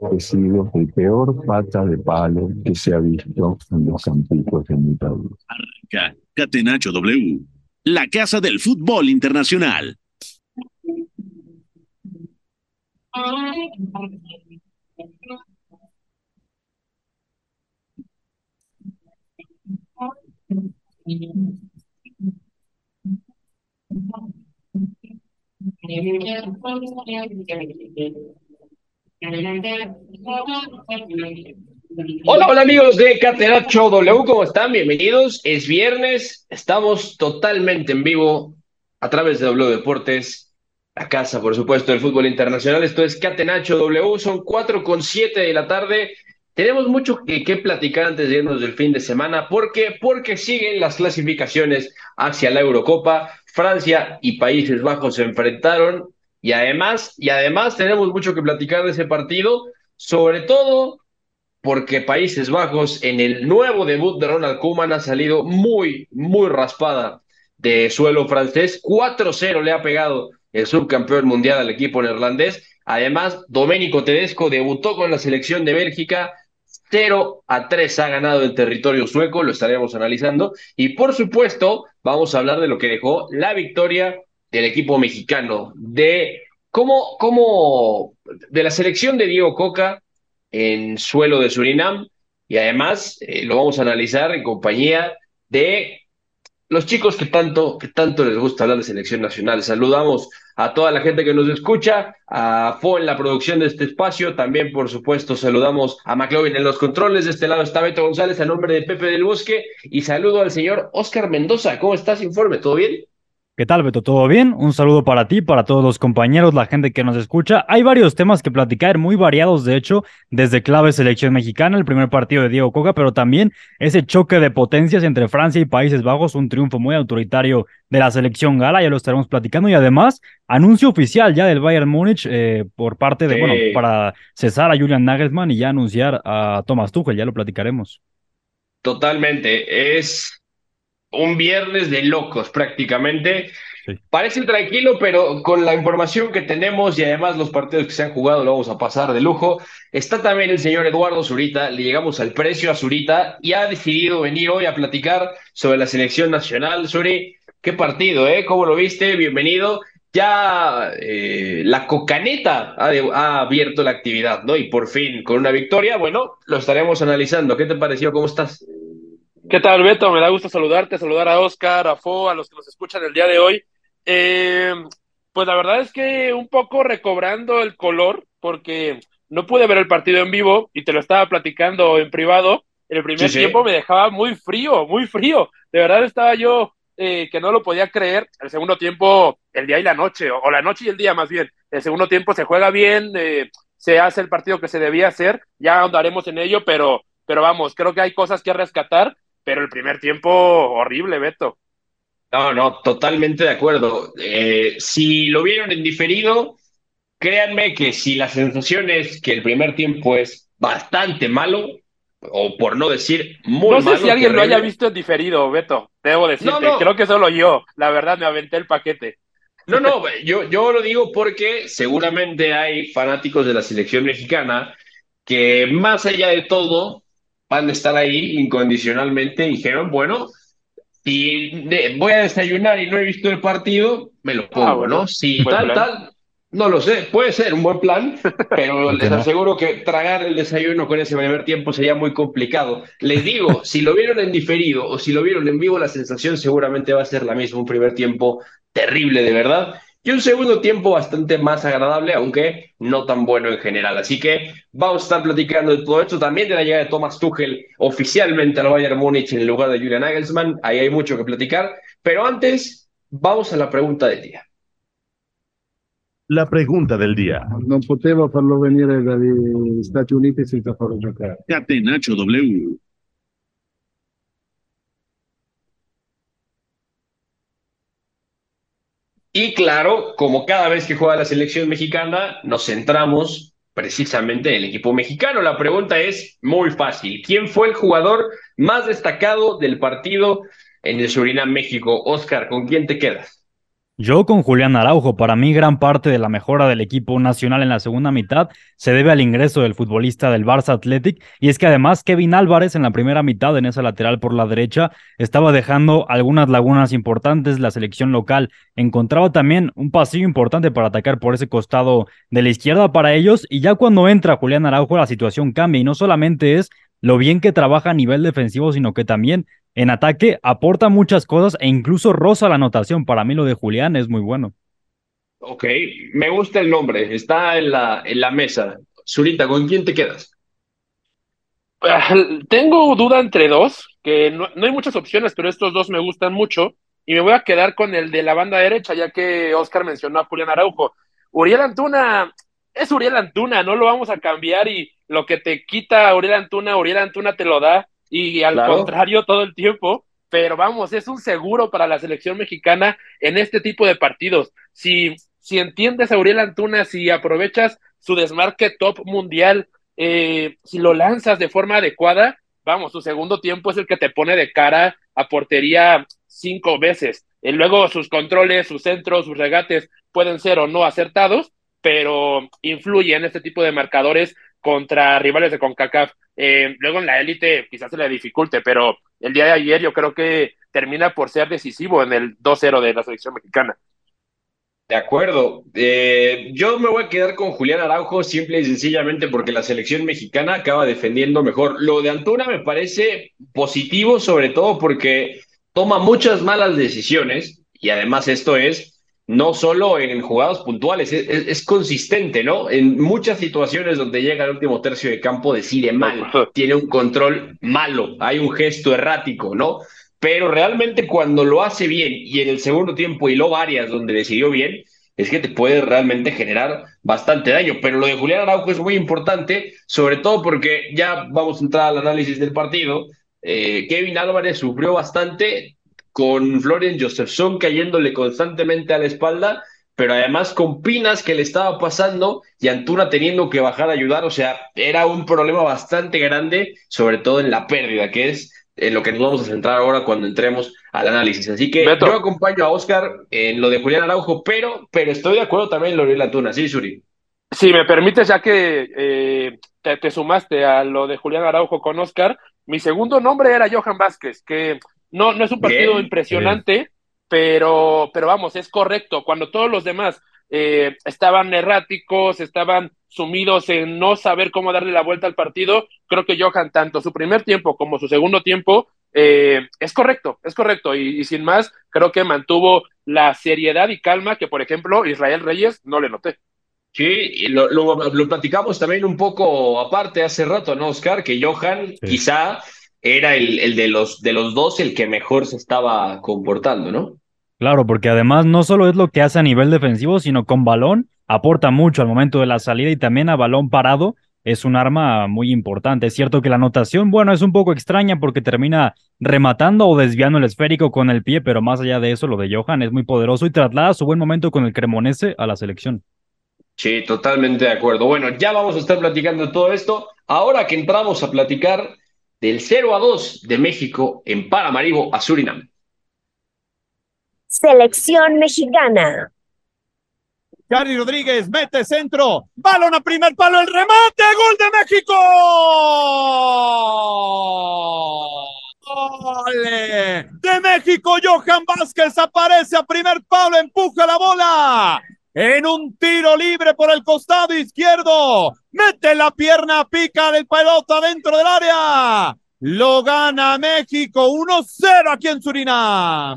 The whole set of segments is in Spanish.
He sido el peor pata de palo que se ha visto en los campitos de mi país. Arranca Catenacho W, la casa del fútbol internacional. Hola, hola amigos de Catenacho W, ¿cómo están? Bienvenidos. Es viernes, estamos totalmente en vivo a través de W Deportes, la casa, por supuesto, del fútbol internacional. Esto es Catenacho W, son cuatro con siete de la tarde. Tenemos mucho que, que, platicar antes de irnos del fin de semana. ¿Por qué? Porque siguen las clasificaciones hacia la Eurocopa. Francia y Países Bajos se enfrentaron y además, y además tenemos mucho que platicar de ese partido, sobre todo porque Países Bajos en el nuevo debut de Ronald Koeman ha salido muy, muy raspada de suelo francés. 4-0 le ha pegado el subcampeón mundial al equipo neerlandés. Además, Domenico Tedesco debutó con la selección de Bélgica. 0 a 3 ha ganado el territorio sueco, lo estaremos analizando. Y por supuesto, vamos a hablar de lo que dejó la victoria del equipo mexicano, de cómo, cómo, de la selección de Diego Coca en suelo de Surinam, y además eh, lo vamos a analizar en compañía de los chicos que tanto, que tanto les gusta hablar de selección nacional. Saludamos a toda la gente que nos escucha, a Fo en la producción de este espacio, también por supuesto saludamos a McLovin en los controles, de este lado está Beto González a nombre de Pepe del Bosque y saludo al señor Oscar Mendoza. ¿Cómo estás, Informe? ¿Todo bien? ¿Qué tal, Beto? ¿Todo bien? Un saludo para ti, para todos los compañeros, la gente que nos escucha. Hay varios temas que platicar, muy variados, de hecho, desde clave selección mexicana, el primer partido de Diego Coca, pero también ese choque de potencias entre Francia y Países Bajos, un triunfo muy autoritario de la selección gala, ya lo estaremos platicando, y además, anuncio oficial ya del Bayern Múnich eh, por parte de, bueno, para cesar a Julian Nagelsmann y ya anunciar a Thomas Tuchel, ya lo platicaremos. Totalmente, es un viernes de locos prácticamente. Parece tranquilo, pero con la información que tenemos y además los partidos que se han jugado lo vamos a pasar de lujo. Está también el señor Eduardo Zurita, le llegamos al precio a Zurita y ha decidido venir hoy a platicar sobre la selección nacional. Zuri, qué partido, ¿eh? ¿Cómo lo viste? Bienvenido. Ya eh, la cocaneta ha, ha abierto la actividad, ¿no? Y por fin, con una victoria, bueno, lo estaremos analizando. ¿Qué te pareció? ¿Cómo estás? ¿Qué tal, Beto? Me da gusto saludarte, saludar a Oscar, a Fo, a los que nos escuchan el día de hoy. Eh, pues la verdad es que un poco recobrando el color, porque no pude ver el partido en vivo y te lo estaba platicando en privado. El primer sí, tiempo me dejaba muy frío, muy frío. De verdad estaba yo eh, que no lo podía creer. El segundo tiempo, el día y la noche, o, la noche y el día más bien. El segundo tiempo se juega bien, eh, se hace el partido que se debía hacer. Ya andaremos en ello, pero, pero vamos, creo que hay cosas que rescatar pero el primer tiempo horrible, Beto. No, no, totalmente de acuerdo. Eh, si lo vieron en diferido, créanme que si la sensación es que el primer tiempo es bastante malo, o por no decir muy malo. No sé si alguien lo haya visto en diferido, Beto, debo decirte. No, no. Creo que solo yo, la verdad, me aventé el paquete. No, no, yo, yo lo digo porque seguramente hay fanáticos de la selección mexicana que más allá de todo van a estar ahí incondicionalmente. Dijeron, bueno, si voy a desayunar y no he visto el partido, me lo pongo, ah, bueno, ¿no? Si tal, plan. tal, no lo sé, puede ser un buen plan, pero les aseguro que tragar el desayuno con ese primer tiempo sería muy complicado. Les digo, si lo vieron en diferido o si lo vieron en vivo, la sensación seguramente va a ser la misma, un primer tiempo terrible de verdad y un segundo tiempo bastante más agradable, aunque no tan bueno en general. Así que vamos a estar platicando de todo esto, también de la llegada de Thomas Tuchel oficialmente al Bayern Múnich en el lugar de Julian Nagelsmann. Ahí hay mucho que platicar, pero antes vamos a la pregunta del día. La pregunta del día. Non potevo farlo dagli Stati Uniti senza farlo giocare. Catenaccio W. Y claro, como cada vez que juega la selección mexicana, nos centramos precisamente en el equipo mexicano. La pregunta es muy fácil. ¿Quién fue el jugador más destacado del partido en el Surinam México? Oscar, ¿con quién te quedas? Yo con Julián Araujo, para mí gran parte de la mejora del equipo nacional en la segunda mitad se debe al ingreso del futbolista del Barça Athletic y es que además Kevin Álvarez en la primera mitad en esa lateral por la derecha estaba dejando algunas lagunas importantes, la selección local encontraba también un pasillo importante para atacar por ese costado de la izquierda para ellos y ya cuando entra Julián Araujo la situación cambia y no solamente es lo bien que trabaja a nivel defensivo, sino que también en ataque aporta muchas cosas e incluso roza la anotación. Para mí lo de Julián es muy bueno. Ok, me gusta el nombre, está en la, en la mesa. Zurita, ¿con quién te quedas? Ah, Tengo duda entre dos, que no, no hay muchas opciones, pero estos dos me gustan mucho. Y me voy a quedar con el de la banda derecha, ya que Oscar mencionó a Julián Araujo. Uriel Antuna es Uriel Antuna, no lo vamos a cambiar y lo que te quita Uriel Antuna, Uriel Antuna te lo da y al Claro. contrario todo el tiempo, pero vamos, es un seguro para la selección mexicana en este tipo de partidos. Si, si entiendes a Uriel Antuna, si aprovechas su desmarque top mundial, eh, si lo lanzas de forma adecuada, vamos, su segundo tiempo es el que te pone de cara a portería cinco veces. Y luego sus controles, sus centros, sus regates pueden ser o no acertados, pero influye en este tipo de marcadores contra rivales de CONCACAF. Eh, luego en la élite quizás se le dificulte, pero el día de ayer yo creo que termina por ser decisivo en el 2-0 de la selección mexicana. De acuerdo. Eh, yo me voy a quedar con Julián Araujo simple y sencillamente porque la selección mexicana acaba defendiendo mejor. Lo de Antuna me parece positivo, sobre todo porque toma muchas malas decisiones y además esto es no solo en jugadas puntuales, es, es- es consistente, ¿no? En muchas situaciones donde llega al último tercio de campo decide mal, tiene un control malo, hay un gesto errático, ¿no? Pero realmente cuando lo hace bien y en el segundo tiempo hiló varias donde decidió bien, es que te puede realmente generar bastante daño. Pero lo de Julián Araujo es muy importante, sobre todo porque ya vamos a entrar al análisis del partido. Eh, Kevin Álvarez sufrió bastante con Florian Josephson cayéndole constantemente a la espalda, pero además con Pinas que le estaba pasando y Antuna teniendo que bajar a ayudar. O sea, era un problema bastante grande, sobre todo en la pérdida, que es en lo que nos vamos a centrar ahora cuando entremos al análisis. Así que Beto. yo acompaño a Oscar en lo de Julián Araujo, pero, pero estoy de acuerdo también en lo de Antuna, ¿sí, Suri? Si me permites, ya que eh, te, te sumaste a lo de Julián Araujo con Oscar, mi segundo nombre era Johan Vázquez, que no, no es un partido Bien, impresionante, pero, pero vamos, es correcto. Cuando todos los demás eh, estaban erráticos, estaban sumidos en no saber cómo darle la vuelta al partido, creo que Johan, tanto su primer tiempo como su segundo tiempo, eh, es correcto, es correcto. Y, y sin más, creo que mantuvo la seriedad y calma que, por ejemplo, Israel Reyes no le noté. Sí, y lo, lo, lo platicamos también un poco aparte hace rato, ¿no, Oscar? Que Johan Sí. quizá era el, el de los, de los dos el que mejor se estaba comportando, ¿no? Claro, porque además no solo es lo que hace a nivel defensivo, sino con balón aporta mucho al momento de la salida y también a balón parado es un arma muy importante. Es cierto que la anotación, bueno, es un poco extraña porque termina rematando o desviando el esférico con el pie, pero más allá de eso, lo de Johan es muy poderoso y traslada su buen momento con el Cremonese a la selección. Sí, totalmente de acuerdo. Bueno, ya vamos a estar platicando de todo esto. Ahora que entramos a platicar del 0 a 2 de México en Paramaribo a Surinam. Selección mexicana. Gary Rodríguez mete centro, balón a primer palo, el remate, gol de México. ¡Ole! De México, Johan Vázquez aparece a primer palo, empuja la bola. En un tiro libre por el costado izquierdo, mete la pierna, pica el pelota dentro del área. Lo gana México 1-0 aquí en Surinam.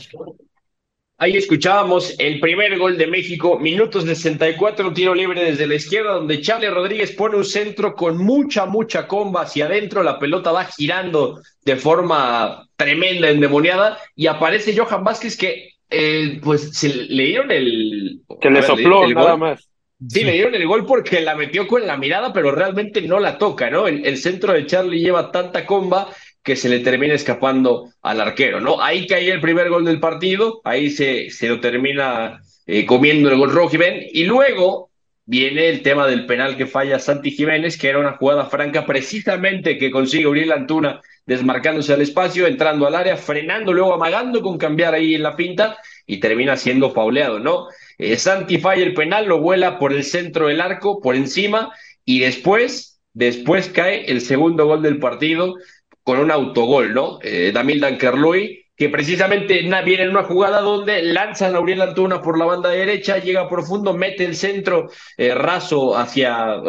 Ahí escuchábamos el primer gol de México, minutos 64, un tiro libre desde la izquierda, donde Charlie Rodríguez pone un centro con mucha, mucha comba hacia adentro, la pelota va girando de forma tremenda, endemoniada, y aparece Johan Vázquez que, eh, pues, se le dieron el... Que le ver, sopló, nada gol. más. Sí, le dieron el gol porque la metió con la mirada, pero realmente no la toca, ¿no? El, el centro de Charlie lleva tanta comba que se le termina escapando al arquero, ¿no? Ahí caía el primer gol del partido, ahí se, se lo termina eh, comiendo el gol rojo y luego viene el tema del penal que falla Santi Jiménez, que era una jugada franca precisamente que consigue Uriel Antuna desmarcándose al espacio, entrando al área, frenando, luego amagando con cambiar ahí en la pinta y termina siendo fauleado, ¿no? Eh, Santi falla el penal, lo vuela por el centro del arco, por encima, y después, después cae el segundo gol del partido con un autogol, ¿no? Eh, Damil Dankerloy que precisamente viene en una jugada donde lanzan a Uriel Antuna por la banda derecha, llega profundo, mete el centro eh, raso hacia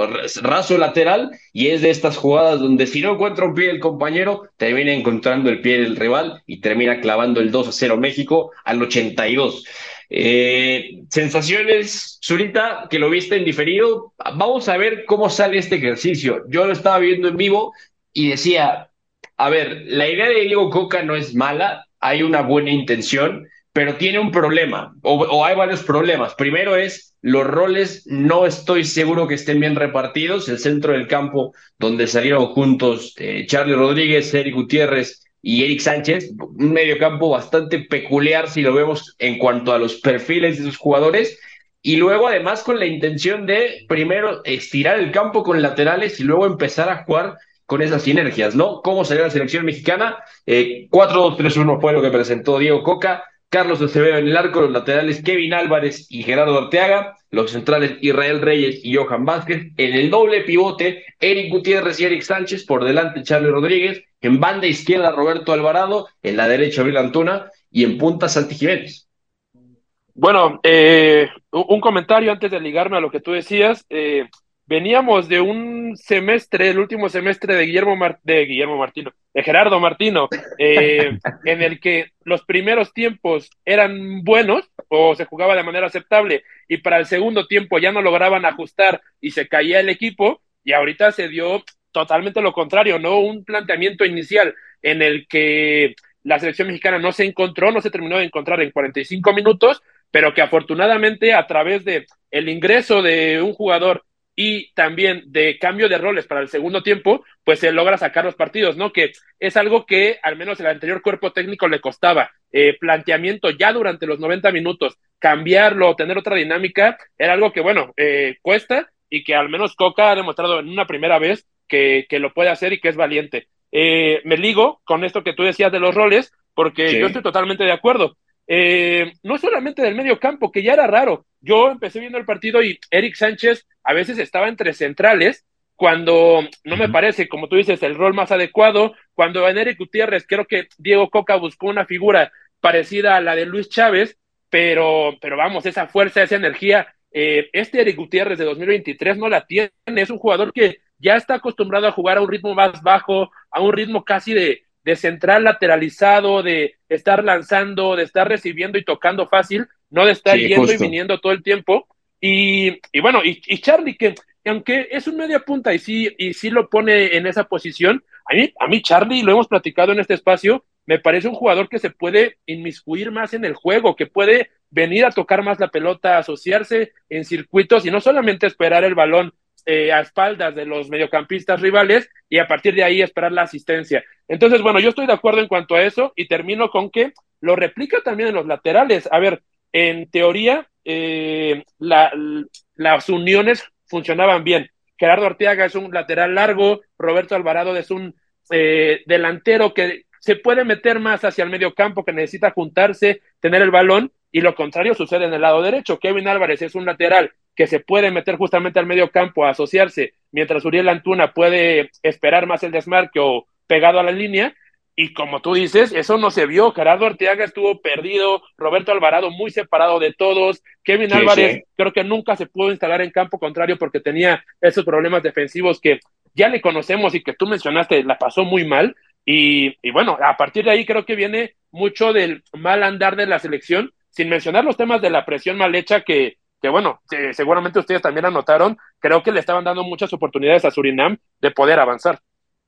raso lateral y es de estas jugadas donde si no encuentra un pie el compañero, termina encontrando el pie del rival y termina clavando el 2 a 0 México al 82. Eh, sensaciones, Zurita, que lo viste en diferido. Vamos a ver cómo sale este ejercicio. Yo lo estaba viendo en vivo y decía, a ver, la idea de Diego Coca no es mala, hay una buena intención, pero tiene un problema, o, hay varios problemas. Primero es los roles, no estoy seguro que estén bien repartidos. El centro del campo, donde salieron juntos eh, Charlie Rodríguez, Eric Gutiérrez y Eric Sánchez, un medio campo bastante peculiar si lo vemos en cuanto a los perfiles de sus jugadores. Y luego, además, con la intención de primero estirar el campo con laterales y luego empezar a jugar con esas sinergias, ¿no? ¿Cómo salió la selección mexicana? 4-2-3-1 eh, fue lo que presentó Diego Coca, Carlos Acevedo en el arco, los laterales Kevin Álvarez y Gerardo Arteaga, los centrales Israel Reyes y Johan Vázquez, en el doble pivote Eric Gutiérrez y Eric Sánchez, por delante Charlie Rodríguez, en banda izquierda Roberto Alvarado, en la derecha Vil Antuna y en punta Santi Jiménez. Bueno, eh, un comentario antes de ligarme a lo que tú decías. Eh, veníamos de un semestre, el último semestre de Guillermo, de Guillermo Martino, de Gerardo Martino, eh, en el que los primeros tiempos eran buenos o se jugaba de manera aceptable y para el segundo tiempo ya no lograban ajustar y se caía el equipo y ahorita se dio totalmente lo contrario, ¿no? Un planteamiento inicial en el que la selección mexicana no se encontró, no se terminó de encontrar en 45 minutos, pero que afortunadamente a través de el ingreso de un jugador y también de cambio de roles para el segundo tiempo, pues se logra sacar los partidos, ¿no? Que es algo que al menos el anterior cuerpo técnico le costaba. Eh, planteamiento ya durante los 90 minutos, cambiarlo, tener otra dinámica, era algo que, bueno, eh, cuesta y que al menos Coca ha demostrado en una primera vez que, que lo puede hacer y que es valiente. Eh, me ligo con esto que tú decías de los roles, porque yo estoy totalmente de acuerdo. No solamente del medio campo, que ya era raro. Yo empecé viendo el partido y Eric Sánchez a veces estaba entre centrales, cuando no me parece, como tú dices, el rol más adecuado. Cuando en Eric Gutiérrez creo que Diego Coca buscó una figura parecida a la de Luis Chávez, pero, pero vamos, esa fuerza, esa energía, eh, este Eric Gutiérrez de 2023 no la tiene, es un jugador que ya está acostumbrado a jugar a un ritmo más bajo, a un ritmo casi de, de central lateralizado, de estar lanzando, de estar recibiendo y tocando fácil, no de estar yendo y viniendo todo el tiempo. Y, y bueno, y, Charlie, que aunque es un media punta y sí, y sí lo pone en esa posición, a mí, a mí Charlie, lo hemos platicado en este espacio, me parece un jugador que se puede inmiscuir más en el juego, que puede venir a tocar más la pelota, asociarse en circuitos y no solamente esperar el balón eh, a espaldas de los mediocampistas rivales y a partir de ahí esperar la asistencia. Entonces, bueno, yo estoy de acuerdo en cuanto a eso y termino con que lo replica también en los laterales. A ver, en teoría, eh, las uniones funcionaban bien. Gerardo Arteaga es un lateral largo, Roberto Alvarado es un eh, delantero que se puede meter más hacia el medio campo, que necesita juntarse, tener el balón, y lo contrario sucede en el lado derecho. Kevin Álvarez es un lateral que se puede meter justamente al medio campo a asociarse, mientras Uriel Antuna puede esperar más el desmarque o pegado a la línea. Y como tú dices, eso no se vio. Gerardo Arteaga estuvo perdido, Roberto Alvarado muy separado de todos. Kevin Álvarez creo que nunca se pudo instalar en campo contrario porque tenía esos problemas defensivos que ya le conocemos y que tú mencionaste, la pasó muy mal. Y, y bueno, a partir de ahí creo que viene mucho del mal andar de la selección, sin mencionar los temas de la presión mal hecha que, que bueno, seguramente ustedes también anotaron, creo que le estaban dando muchas oportunidades a Surinam de poder avanzar.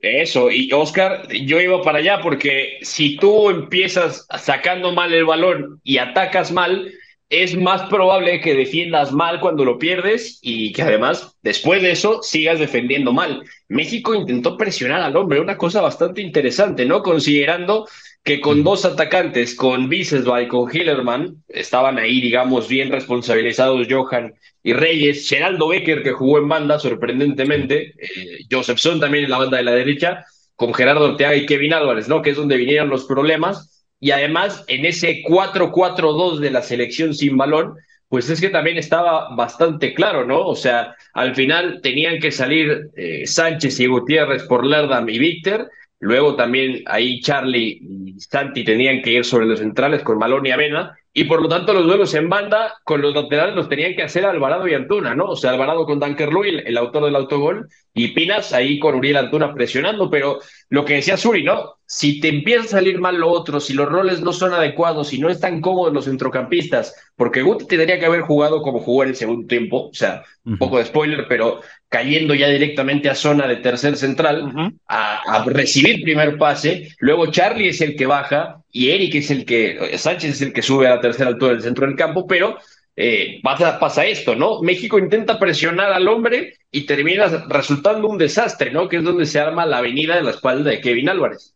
Eso, y Oscar, yo iba para allá porque si tú empiezas sacando mal el balón y atacas mal, es más probable que defiendas mal cuando lo pierdes y que además, después de eso, sigas defendiendo mal. México intentó presionar al hombre, una cosa bastante interesante, ¿no? Considerando que con dos atacantes, con Bicesba y con Hillerman, estaban ahí, digamos, bien responsabilizados Johan y Reyes, Geraldo Becker, que jugó en banda, sorprendentemente, eh, Josephson también en la banda de la derecha, con Gerardo Ortega y Kevin Álvarez, ¿no? Que es donde vinieron los problemas y además en ese 4-4-2 de la selección sin balón, pues es que también estaba bastante claro, ¿no? O sea, al final tenían que salir eh, Sánchez y Gutiérrez por Lerdam y Víctor, luego también ahí Charlie y Santi tenían que ir sobre los centrales con Malón y Avena, y por lo tanto los duelos en banda con los laterales los tenían que hacer Alvarado y Antuna, ¿no? O sea, Alvarado con Dunker Luis, el autor del autogol, y Pinas ahí con Uriel Antuna presionando, pero lo que decía Suri, ¿no? Si te empieza a salir mal lo otro, si los roles no son adecuados, si no están cómodos los centrocampistas, porque Guti tendría que haber jugado como jugó en el segundo tiempo, o sea, un poco de spoiler, pero cayendo ya directamente a zona de tercer central, a, a, recibir primer pase, luego Charlie es el que baja y Eric es el que, Sánchez es el que sube a la tercera altura del centro del campo, pero eh, pasa, pasa, esto, ¿no? México intenta presionar al hombre y termina resultando un desastre, ¿no? Que es donde se arma la avenida de la espalda de Kevin Álvarez.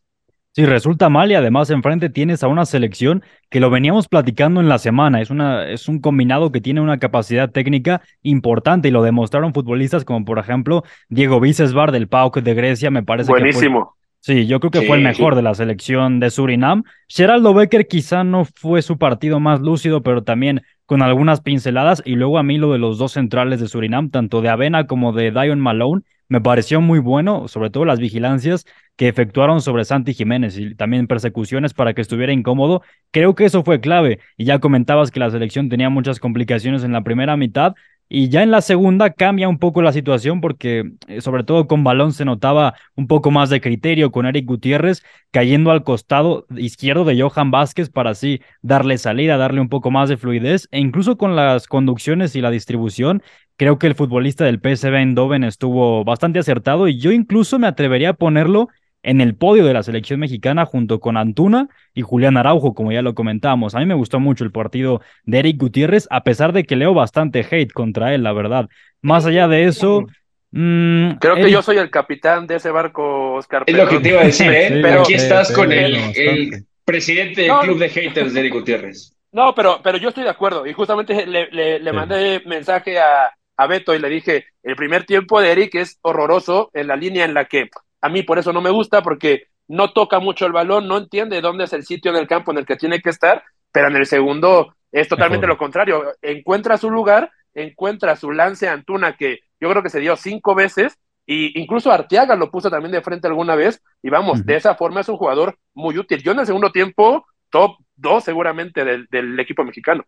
Sí, resulta mal y además enfrente tienes a una selección que lo veníamos platicando en la semana. Es, una, es un combinado que tiene una capacidad técnica importante y lo demostraron futbolistas como por ejemplo Diego Vicesbar del PAOK de Grecia, me parece Buenísimo. Sí, yo creo que Sí, fue el mejor sí. de la selección de Surinam. Geraldo Becker quizá no fue su partido más lúcido, pero también con algunas pinceladas. Y luego a mí lo de los dos centrales de Surinam, tanto de Avena como de Dion Malone, me pareció muy bueno, sobre todo las vigilancias que efectuaron sobre Santi Jiménez y también persecuciones para que estuviera incómodo. Creo que eso fue clave. Y ya comentabas que la selección tenía muchas complicaciones en la primera mitad. Y ya en la segunda cambia un poco la situación porque eh, sobre todo con balón se notaba un poco más de criterio con Eric Gutiérrez cayendo al costado izquierdo de Johan Vázquez para así darle salida, darle un poco más de fluidez e incluso con las conducciones y la distribución. Creo que el futbolista del PSV Eindhoven estuvo bastante acertado y yo incluso me atrevería a ponerlo en el podio de la selección mexicana junto con Antuna y Julián Araujo, como ya lo comentábamos. A mí me gustó mucho el partido de Eric Gutiérrez, a pesar de que leo bastante hate contra él, la verdad. Más allá de eso, mm, Creo que Eric- yo soy el capitán de ese barco, Oscar. Es lo que te iba a decir, ¿eh? Sí, pero aquí estás sí, con sí, el, presidente del No, club de haters de Eric Gutiérrez. No, pero, pero yo estoy de acuerdo. Y justamente le, le, le Sí. mandé mensaje a, a Beto y le dije, el primer tiempo de Eric es horroroso en la línea en la que a mí por eso no me gusta, porque no toca mucho el balón, no entiende dónde es el sitio en el campo en el que tiene que estar, pero en el segundo es totalmente Mejor. lo contrario. Encuentra su lugar, encuentra su lance a Antuna, que yo creo que se dio cinco veces, y incluso Arteaga lo puso también de frente alguna vez, y vamos, de esa forma es un jugador muy útil. Yo en el segundo tiempo, top dos seguramente del, del equipo mexicano.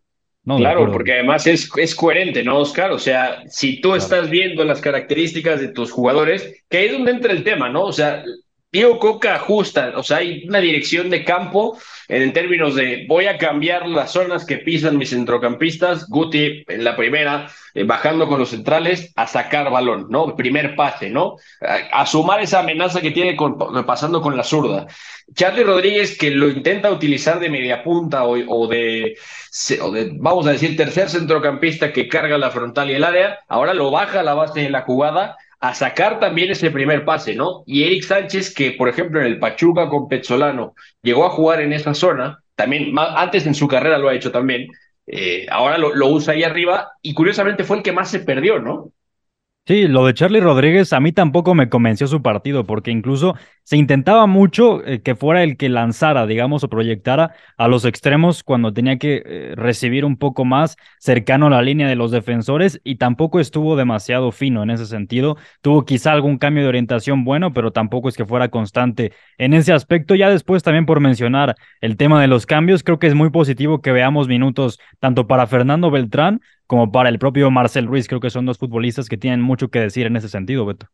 No, Claro, porque además es, es coherente, ¿no, Oscar? O sea, si tú estás viendo las características de tus jugadores, que ahí es donde entra el tema, ¿no? O sea, Diego Coca ajusta, o sea, hay una dirección de campo en términos de voy a cambiar las zonas que pisan mis centrocampistas, Guti en la primera, eh, bajando con los centrales a sacar balón, ¿no? Primer pase, ¿no? A, sumar esa amenaza que tiene con- pasando con la zurda. Charlie Rodríguez que lo intenta utilizar de media punta o de, vamos a decir, tercer centrocampista que carga la frontal y el área, ahora lo baja a la base de la jugada a sacar también ese primer pase, ¿no? Y Eric Sánchez, que por ejemplo en el Pachuca con Pezzolano llegó a jugar en esa zona, también antes en su carrera lo ha hecho también, eh, ahora lo, lo usa ahí arriba y curiosamente fue el que más se perdió, ¿no? Sí, lo de Charlie Rodríguez a mí tampoco me convenció su partido, porque incluso se intentaba mucho eh, que fuera el que lanzara, digamos, o proyectara a los extremos cuando tenía que eh, recibir un poco más cercano a la línea de los defensores y tampoco estuvo demasiado fino en ese sentido. Tuvo quizá algún cambio de orientación bueno, pero tampoco es que fuera constante en ese aspecto. Ya después también por mencionar el tema de los cambios, creo que es muy positivo que veamos minutos tanto para Fernando Beltrán como para el propio Marcel Ruiz. Creo que son dos futbolistas que tienen mucho que decir en ese sentido, Beto.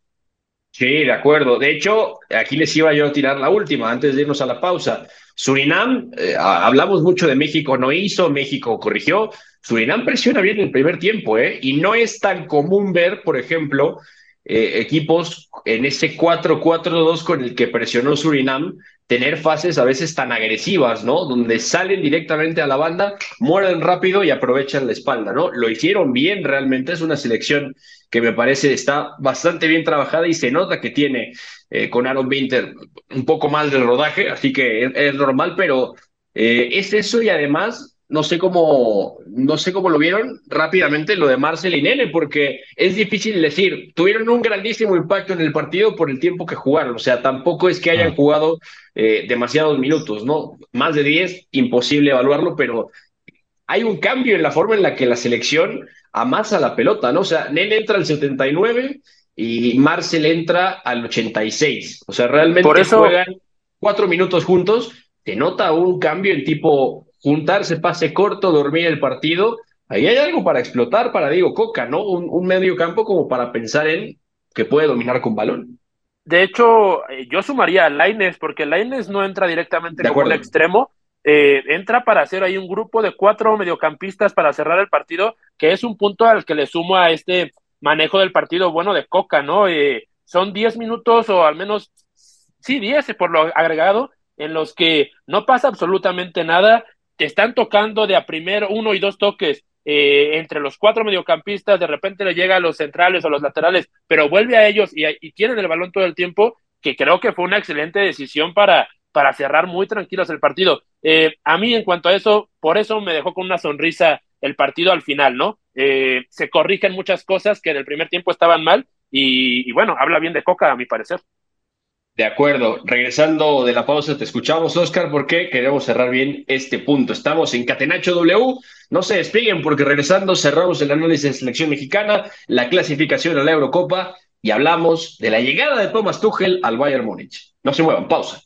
Sí, de acuerdo. De hecho, aquí les iba yo a tirar la última antes de irnos a la pausa. Surinam, eh, ha- hablamos mucho de México no hizo, México corrigió. Surinam presiona bien el primer tiempo, ¿eh? Y no es tan común ver, por ejemplo, eh, equipos en ese 4-4-2 con el que presionó Surinam, tener fases a veces tan agresivas, ¿no? Donde salen directamente a la banda, mueren rápido y aprovechan la espalda, ¿no? Lo hicieron bien realmente, es una selección que me parece está bastante bien trabajada y se nota que tiene eh, con Aaron Winter un poco más del rodaje, así que es, normal, pero eh, es eso y además no sé cómo, no sé cómo lo vieron rápidamente lo de Marcel y Nene, porque es difícil decir, tuvieron un grandísimo impacto en el partido por el tiempo que jugaron, o sea, tampoco es que hayan ah. jugado eh, demasiados minutos, ¿no? Más de 10, imposible evaluarlo, pero hay un cambio en la forma en la que la selección amasa la pelota, ¿no? O sea, Nene entra al 79 y Marcel entra al 86, o sea, realmente por eso... juegan cuatro minutos juntos, te nota un cambio en tipo juntarse, pase corto, dormir el partido. Ahí hay algo para explotar para Diego Coca, ¿no? Un, medio campo como para pensar en que puede dominar con balón. De hecho, eh, yo sumaría a Laines, porque Laines no entra directamente como el extremo, eh, entra para hacer ahí un grupo de cuatro mediocampistas para cerrar el partido, que es un punto al que le sumo a este manejo del partido bueno de Coca, ¿no? Eh, son diez minutos o al menos, sí, diez por lo agregado, en los que no pasa absolutamente nada están tocando de a primero uno y dos toques eh, entre los cuatro mediocampistas, de repente le llega a los centrales o los laterales, pero vuelve a ellos y, y tienen el balón todo el tiempo, que creo que fue una excelente decisión para, para cerrar muy tranquilos el partido. Eh, a mí, en cuanto a eso, por eso me dejó con una sonrisa el partido al final, ¿no? Eh, se corrigen muchas cosas que en el primer tiempo estaban mal y, y bueno, habla bien de Coca, a mi parecer. De acuerdo. Regresando de la pausa, te escuchamos, Oscar, porque queremos cerrar bien este punto. Estamos en Catenacho W. No se despeguen porque regresando cerramos el análisis de selección mexicana, la clasificación a la Eurocopa y hablamos de la llegada de Thomas Tuchel al Bayern Múnich. No se muevan, pausa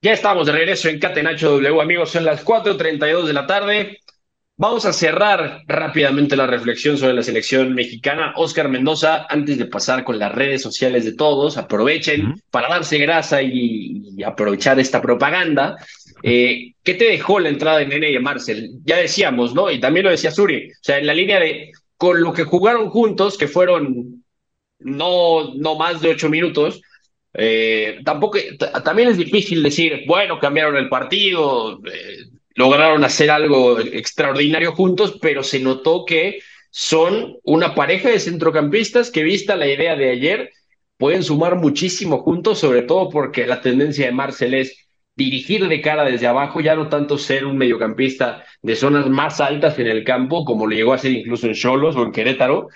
Ya estamos de regreso en Catenacho W, amigos, son las 4.32 de la tarde. Vamos a cerrar rápidamente la reflexión sobre la selección mexicana. Oscar Mendoza, antes de pasar con las redes sociales de todos, aprovechen para darse grasa y, aprovechar esta propaganda. Eh, ¿Qué te dejó la entrada de Nene y de Marcel? Ya decíamos, ¿no? Y también lo decía Suri, o sea, en la línea de con lo que jugaron juntos, que fueron no, no más de ocho minutos, eh, tampoco, también es difícil decir, bueno, cambiaron el partido, eh, lograron hacer algo extraordinario juntos, pero se notó que son una pareja de centrocampistas que, vista la idea de ayer, pueden sumar muchísimo juntos, sobre todo porque la tendencia de Marcel es dirigir de cara desde abajo, ya no tanto ser un mediocampista de zonas más altas en el campo, como lo llegó a ser incluso en Cholos o en Querétaro,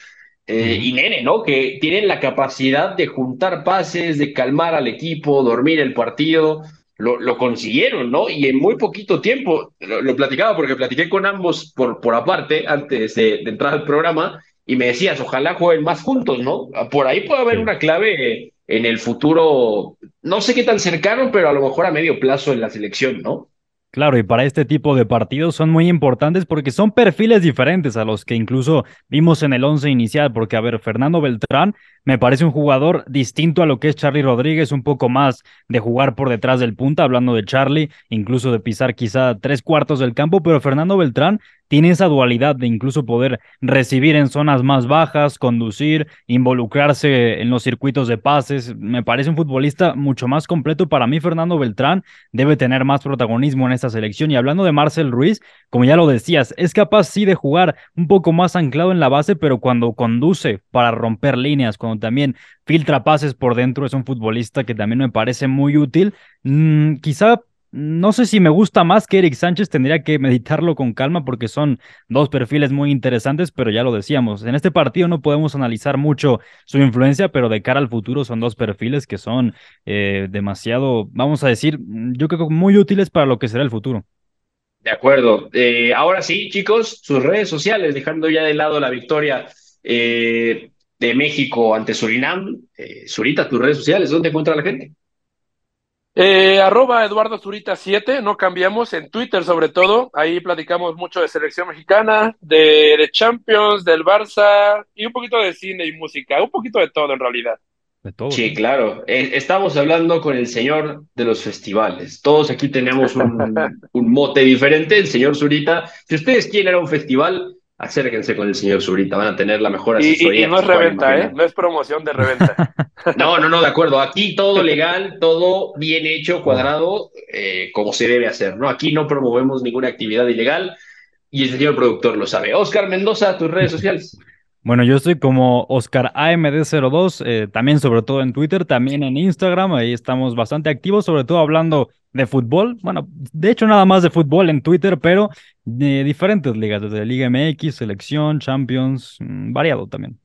eh, y Nene, ¿no? Que tienen la capacidad de juntar pases, de calmar al equipo, dormir el partido. Lo, lo consiguieron, ¿no? Y en muy poquito tiempo, lo, platicaba porque platiqué con ambos por, por aparte antes de, entrar al programa y me decías, ojalá jueguen más juntos, ¿no? Por ahí puede haber una clave en el futuro, no sé qué tan cercano, pero a lo mejor a medio plazo en la selección, ¿no? Claro, y para este tipo de partidos son muy importantes porque son perfiles diferentes a los que incluso vimos en el once inicial, porque a ver, Fernando Beltrán me parece un jugador distinto a lo que es Charlie Rodríguez, un poco más de jugar por detrás del punta, hablando de Charlie, incluso de pisar quizá tres cuartos del campo, pero Fernando Beltrán tiene esa dualidad de incluso poder recibir en zonas más bajas, conducir, involucrarse en los circuitos de pases. Me parece un futbolista mucho más completo. Para mí, Fernando Beltrán debe tener más protagonismo en esta selección. Y hablando de Marcel Ruiz, como ya lo decías, es capaz sí de jugar un poco más anclado en la base, pero cuando conduce para romper líneas, cuando también filtra pases por dentro, es un futbolista que también me parece muy útil. Mm, quizá no sé si me gusta más que Eric Sánchez, tendría que meditarlo con calma porque son dos perfiles muy interesantes, pero ya lo decíamos, en este partido no podemos analizar mucho su influencia, pero de cara al futuro son dos perfiles que son eh, demasiado, vamos a decir, yo creo muy útiles para lo que será el futuro. De acuerdo. Eh, ahora sí, chicos, sus redes sociales, dejando ya de lado la victoria. Eh, de México ante Surinam. Eh, Zurita, tus redes sociales, ¿dónde encuentra la gente? Eh, arroba Eduardo Zurita 7, no cambiamos, en Twitter sobre todo, ahí platicamos mucho de selección mexicana, de, de, Champions, del Barça y un poquito de cine y música, un poquito de todo en realidad. De todo. Sí, claro, eh, estamos hablando con el señor de los festivales, todos aquí tenemos un, un mote diferente, el señor Zurita, si ustedes quieren ir a un festival, acérquense con el señor Zurita, van a tener la mejor asesoría. Y, y no es reventa, ¿eh? No es promoción de reventa. no, no, no, de acuerdo. Aquí todo legal, todo bien hecho, cuadrado, eh, como se debe hacer, ¿no? Aquí no promovemos ninguna actividad ilegal y el señor productor lo sabe. Oscar Mendoza, tus redes sociales. Bueno, yo estoy como Oscar AMD02, eh, también sobre todo en Twitter, también en Instagram, ahí estamos bastante activos, sobre todo hablando de fútbol, bueno, de hecho nada más de fútbol en Twitter, pero de diferentes ligas, desde Liga MX, Selección, Champions, mm, variado también.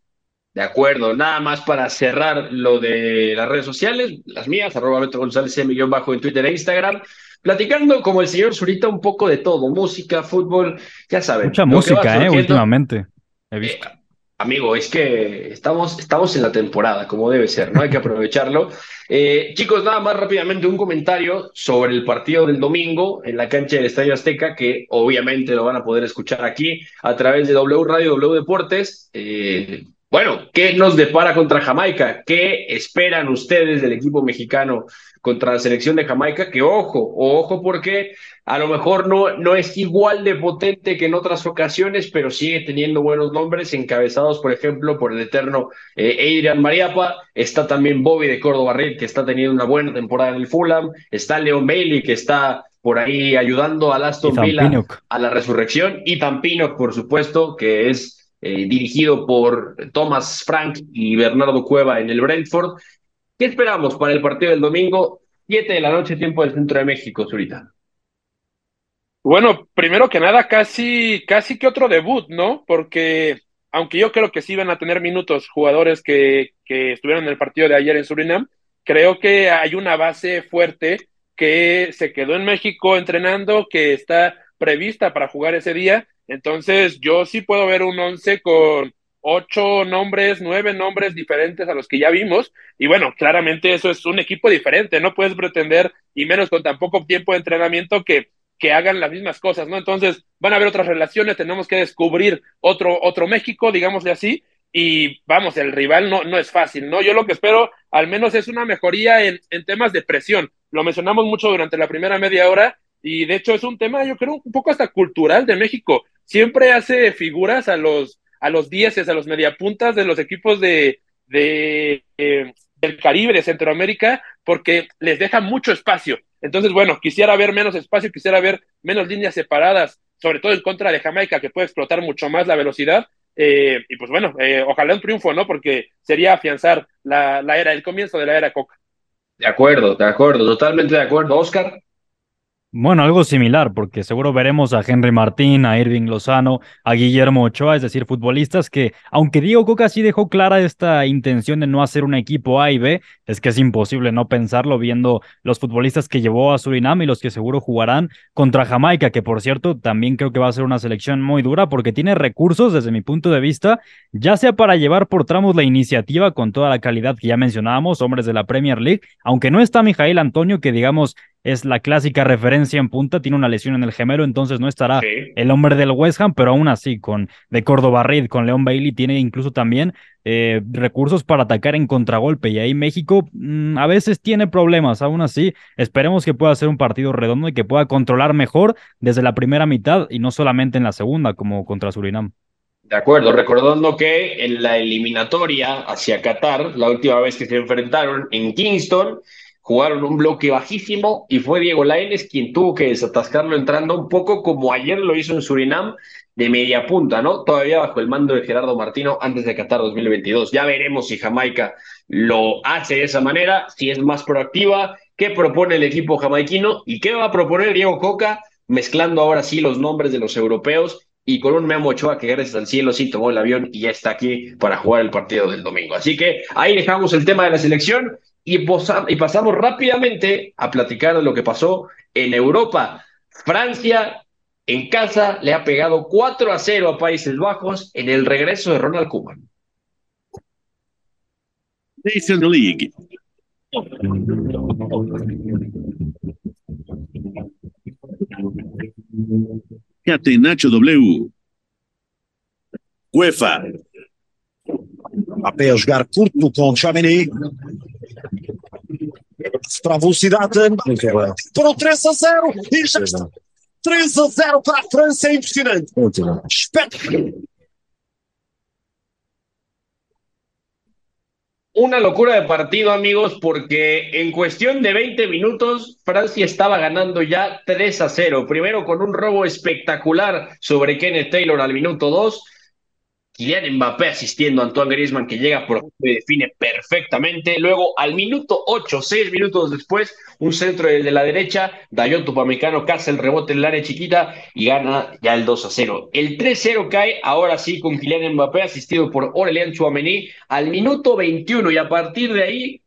De acuerdo, nada más para cerrar lo de las redes sociales, las mías, arroba Beto González M bajo en Twitter e Instagram, platicando como el señor Zurita un poco de todo, música, fútbol, ya saben. Mucha música, eh, últimamente. He visto. Eh, Amigo, es que estamos, estamos en la temporada, como debe ser, ¿no? Hay que aprovecharlo. Eh, chicos, nada más rápidamente un comentario sobre el partido del domingo en la cancha del Estadio Azteca, que obviamente lo van a poder escuchar aquí a través de W Radio, W Deportes. Eh, bueno, ¿qué nos depara contra Jamaica? ¿Qué esperan ustedes del equipo mexicano contra la selección de Jamaica? Que ojo, ojo porque a lo mejor no, no es igual de potente que en otras ocasiones, pero sigue teniendo buenos nombres, encabezados, por ejemplo, por el eterno eh, Adrian Mariapa. Está también Bobby de Córdoba Red, que está teniendo una buena temporada en el Fulham. Está Leon Bailey, que está por ahí ayudando a Aston Villa a la resurrección. Y Tampino, por supuesto, que es eh, dirigido por Thomas Frank y Bernardo Cueva en el Brentford. ¿Qué esperamos para el partido del domingo? Siete de la noche, tiempo del centro de México, Zurita. Bueno, primero que nada, casi, casi que otro debut, ¿no? Porque aunque yo creo que sí van a tener minutos jugadores que, que estuvieron en el partido de ayer en Surinam, creo que hay una base fuerte que se quedó en México entrenando, que está prevista para jugar ese día entonces, yo sí puedo ver un once con ocho nombres, nueve nombres diferentes a los que ya vimos. Y bueno, claramente eso es un equipo diferente. No puedes pretender, y menos con tan poco tiempo de entrenamiento, que, que hagan las mismas cosas, ¿no? Entonces, van a haber otras relaciones, tenemos que descubrir otro, otro México, digámosle así. Y vamos, el rival no, no es fácil, ¿no? Yo lo que espero, al menos, es una mejoría en, en temas de presión. Lo mencionamos mucho durante la primera media hora y de hecho es un tema, yo creo, un poco hasta cultural de México. Siempre hace figuras a los, a los dieces, a los mediapuntas de los equipos de, eh, del Caribe, de Centroamérica, porque les deja mucho espacio. Entonces, bueno, quisiera ver menos espacio, quisiera ver menos líneas separadas, sobre todo en contra de Jamaica, que puede explotar mucho más la velocidad. Eh, y pues bueno, eh, ojalá un triunfo, ¿no? Porque sería afianzar la, la era, el comienzo de la era Coca. De acuerdo, de acuerdo, totalmente de acuerdo. Oscar. Bueno, algo similar, porque seguro veremos a Henry Martín, a Irving Lozano, a Guillermo Ochoa, es decir, futbolistas que, aunque Diego Coca sí dejó clara esta intención de no hacer un equipo A y B, es que es imposible no pensarlo viendo los futbolistas que llevó a Surinam y los que seguro jugarán contra Jamaica, que por cierto también creo que va a ser una selección muy dura porque tiene recursos desde mi punto de vista, ya sea para llevar por tramos la iniciativa con toda la calidad que ya mencionábamos, hombres de la Premier League, aunque no está Mijail Antonio, que digamos es la clásica referencia en punta, tiene una lesión en el gemelo, entonces no estará el hombre del West Ham, pero aún así, con de Córdoba Reed, con León Bailey, tiene incluso también eh, recursos para atacar en contragolpe. Y ahí México mm, a veces tiene problemas, aún así, esperemos que pueda ser un partido redondo y que pueda controlar mejor desde la primera mitad y no solamente en la segunda, como contra Surinam. De acuerdo, recordando que en la eliminatoria hacia Qatar, la última vez que se enfrentaron en Kingston, jugaron un bloque bajísimo y fue Diego Lainez quien tuvo que desatascarlo entrando un poco como ayer lo hizo en Surinam de media punta, ¿no? Todavía bajo el mando de Gerardo Martino antes de Qatar 2022. Ya veremos si Jamaica lo hace de esa manera, si es más proactiva, qué propone el equipo jamaiquino y qué va a proponer Diego Coca, mezclando ahora sí los nombres de los europeos y con un Memo Ochoa que gracias al cielo sí tomó el avión y ya está aquí para jugar el partido del domingo. Así que ahí dejamos el tema de la selección y, y pasamos rápidamente a platicar de lo que pasó en Europa. Francia en casa le ha pegado 4 a 0 a Países Bajos en el regreso de Ronald Koeman. Nation League. Catenacho W. UEFA. A jogar curto com Chamini. Para a velocidade. Para o 3 a 0. E já está. 3 a 0 para a França. É impressionante. Espetacular. Una locura de partido, amigos, porque en cuestión de 20 minutos Francia estaba ganando ya 3 a 0. Primero con un robo espectacular sobre Kenneth Taylor al minuto 2 Kylian Mbappé asistiendo a Antoine Griezmann que llega por y define perfectamente. Luego al minuto 8, 6 minutos después, un centro de la derecha, Dayot Tupamecano caza el rebote en el área chiquita y gana ya el 2 a 0. El 3-0 cae ahora sí con Kylian Mbappé asistido por Aurélien Chouameni al minuto 21 y a partir de ahí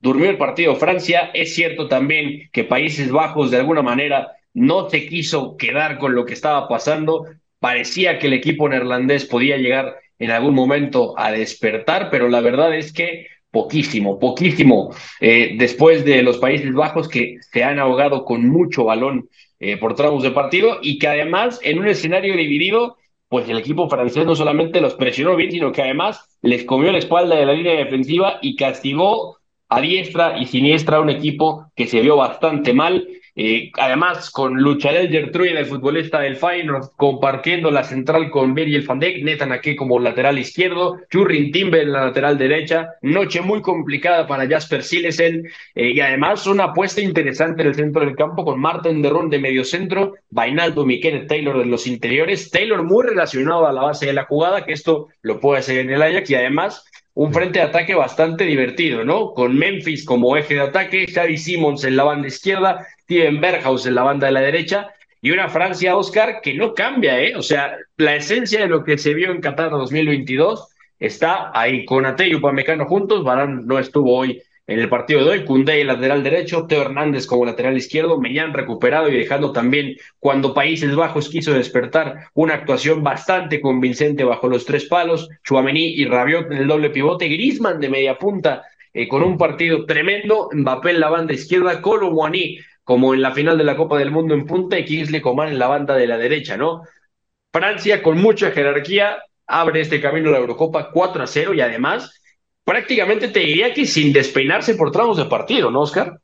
durmió el partido Francia. Es cierto también que Países Bajos de alguna manera no se quiso quedar con lo que estaba pasando, parecía que el equipo neerlandés podía llegar en algún momento a despertar, pero la verdad es que poquísimo, poquísimo, eh, después de los Países Bajos que se han ahogado con mucho balón eh, por tramos de partido y que además en un escenario dividido, pues el equipo francés no solamente los presionó bien, sino que además les comió la espalda de la línea defensiva y castigó a diestra y siniestra a un equipo que se vio bastante mal eh, además, con Lucharel Gertrude, el futbolista del Feyenoord, compartiendo la central con Virgil van Dijk, Netan aquí como lateral izquierdo, Churrin Timber en la lateral derecha, noche muy complicada para Jasper Silesen, eh, y además una apuesta interesante en el centro del campo con Martin Derron de medio centro, Vainaldo Miquel Taylor de los interiores, Taylor muy relacionado a la base de la jugada, que esto lo puede hacer en el Ajax, y además un frente de ataque bastante divertido, ¿no? Con Memphis como eje de ataque, Xavi Simons en la banda izquierda, Steven Berghaus en la banda de la derecha, y una Francia, Oscar, que no cambia, ¿eh? O sea, la esencia de lo que se vio en Qatar 2022 está ahí, con Ate y Upamecano juntos, Barán no estuvo hoy en el partido de hoy, Cundé lateral derecho, Teo Hernández como lateral izquierdo, Meñán recuperado y dejando también cuando Países Bajos quiso despertar una actuación bastante convincente bajo los tres palos, Chuamení y Rabiot en el doble pivote, Grisman de media punta eh, con un partido tremendo, Mbappé en la banda izquierda, Colo Muaní como en la final de la Copa del Mundo en punta y Kingsley Coman en la banda de la derecha, ¿no? Francia con mucha jerarquía abre este camino a la Eurocopa 4 a 0 y además prácticamente te diría que sin despeinarse por tramos de partido, ¿no, Oscar?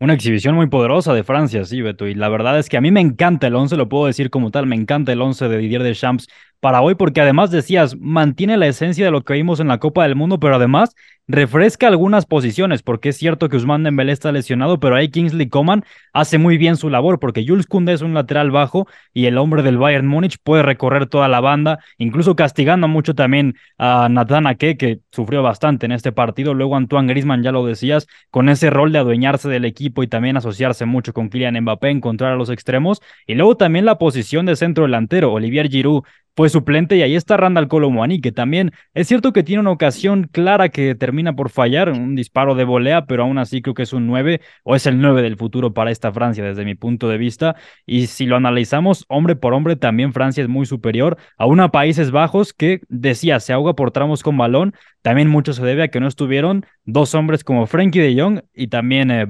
Una exhibición muy poderosa de Francia, sí, Beto. Y la verdad es que a mí me encanta el 11, lo puedo decir como tal, me encanta el 11 de Didier Deschamps para hoy, porque además decías, mantiene la esencia de lo que vimos en la Copa del Mundo, pero además refresca algunas posiciones, porque es cierto que Usman Dembélé está lesionado, pero ahí Kingsley Coman hace muy bien su labor, porque Jules Koundé es un lateral bajo y el hombre del Bayern Múnich puede recorrer toda la banda, incluso castigando mucho también a Nathan Ake, que sufrió bastante en este partido. Luego Antoine Griezmann, ya lo decías, con ese rol de adueñarse del equipo y también asociarse mucho con Kylian Mbappé, encontrar a los extremos. Y luego también la posición de centro delantero, Olivier Giroud fue suplente y ahí está Randall Colomwani, que también es cierto que tiene una ocasión clara que termina por fallar, un disparo de volea, pero aún así creo que es un 9 o es el 9 del futuro para esta Francia desde mi punto de vista. Y si lo analizamos hombre por hombre, también Francia es muy superior a una Países Bajos que decía se ahoga por tramos con balón. También mucho se debe a que no estuvieron dos hombres como Frankie de Jong y también eh,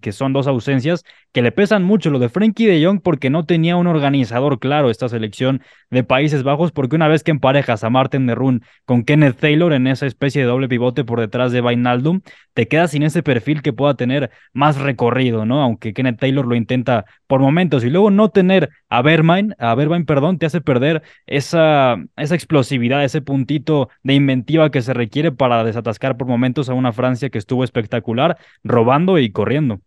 que son dos ausencias que le pesan mucho. Lo de Frankie de Jong porque no tenía un organizador claro esta selección de Países Bajos, porque una vez que emparejas a Martin de Run con Kenneth Taylor en esa especie de doble pivote por detrás de Vainaldum, te quedas sin ese perfil que pueda tener más recorrido, ¿no? Aunque Kenneth Taylor lo intenta por momentos y luego no tener a Bermain, a Bermain, perdón, te hace perder esa, esa explosividad, ese puntito de inventiva que se requiere para desatascar por momentos a una Francia que estuvo espectacular, robando y corriendo.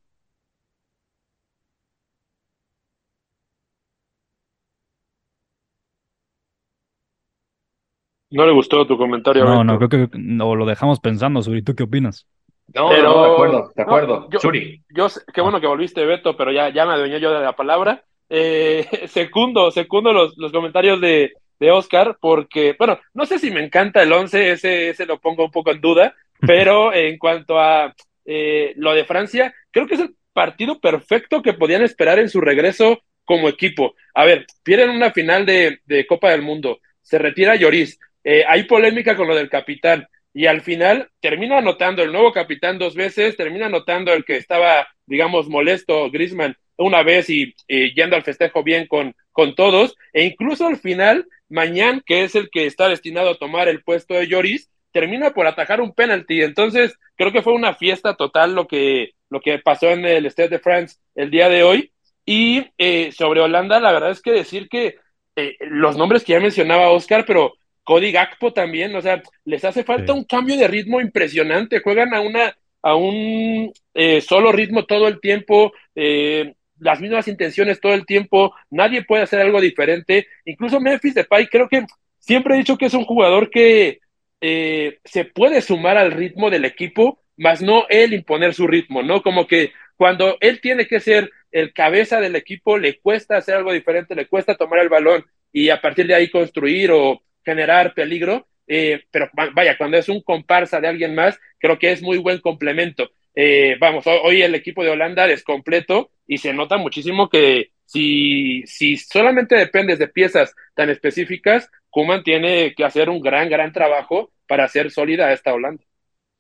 No le gustó tu comentario. No, no, creo que no, lo dejamos pensando, Suri. ¿Tú qué opinas? No, pero, de acuerdo, de acuerdo. yo, Suri. Yo, qué bueno que volviste, Beto, pero ya, ya me adueñé yo de la palabra. Eh, secundo, secundo los, los comentarios de, de Oscar, porque, bueno, no sé si me encanta el 11, ese, ese lo pongo un poco en duda, pero en cuanto a eh, lo de Francia, creo que es el partido perfecto que podían esperar en su regreso como equipo. A ver, pierden una final de, de Copa del Mundo, se retira Lloris, eh, hay polémica con lo del capitán. y al final termina anotando el nuevo capitán dos veces, termina anotando el que estaba, digamos, molesto, Grisman, una vez y, yendo al festejo bien con, con todos, e incluso al final, Mañán, que es el que está destinado a tomar el puesto de Lloris, termina por atajar un penalti. Entonces, creo que fue una fiesta total lo que, lo que pasó en el Stade de France el día de hoy. Y eh, sobre Holanda, la verdad es que decir que eh, los nombres que ya mencionaba Oscar, pero Cody Gakpo también, o sea, les hace falta un cambio de ritmo impresionante, juegan a una a un eh, solo ritmo todo el tiempo, eh, las mismas intenciones todo el tiempo, nadie puede hacer algo diferente, incluso Memphis Depay creo que siempre he dicho que es un jugador que eh, se puede sumar al ritmo del equipo, más no él imponer su ritmo, ¿no? Como que cuando él tiene que ser el cabeza del equipo, le cuesta hacer algo diferente, le cuesta tomar el balón y a partir de ahí construir o generar peligro, eh, pero vaya, cuando es un comparsa de alguien más, creo que es muy buen complemento. Eh, vamos, hoy el equipo de Holanda es completo y se nota muchísimo que si, si solamente dependes de piezas tan específicas, Kuman tiene que hacer un gran, gran trabajo para hacer sólida esta Holanda.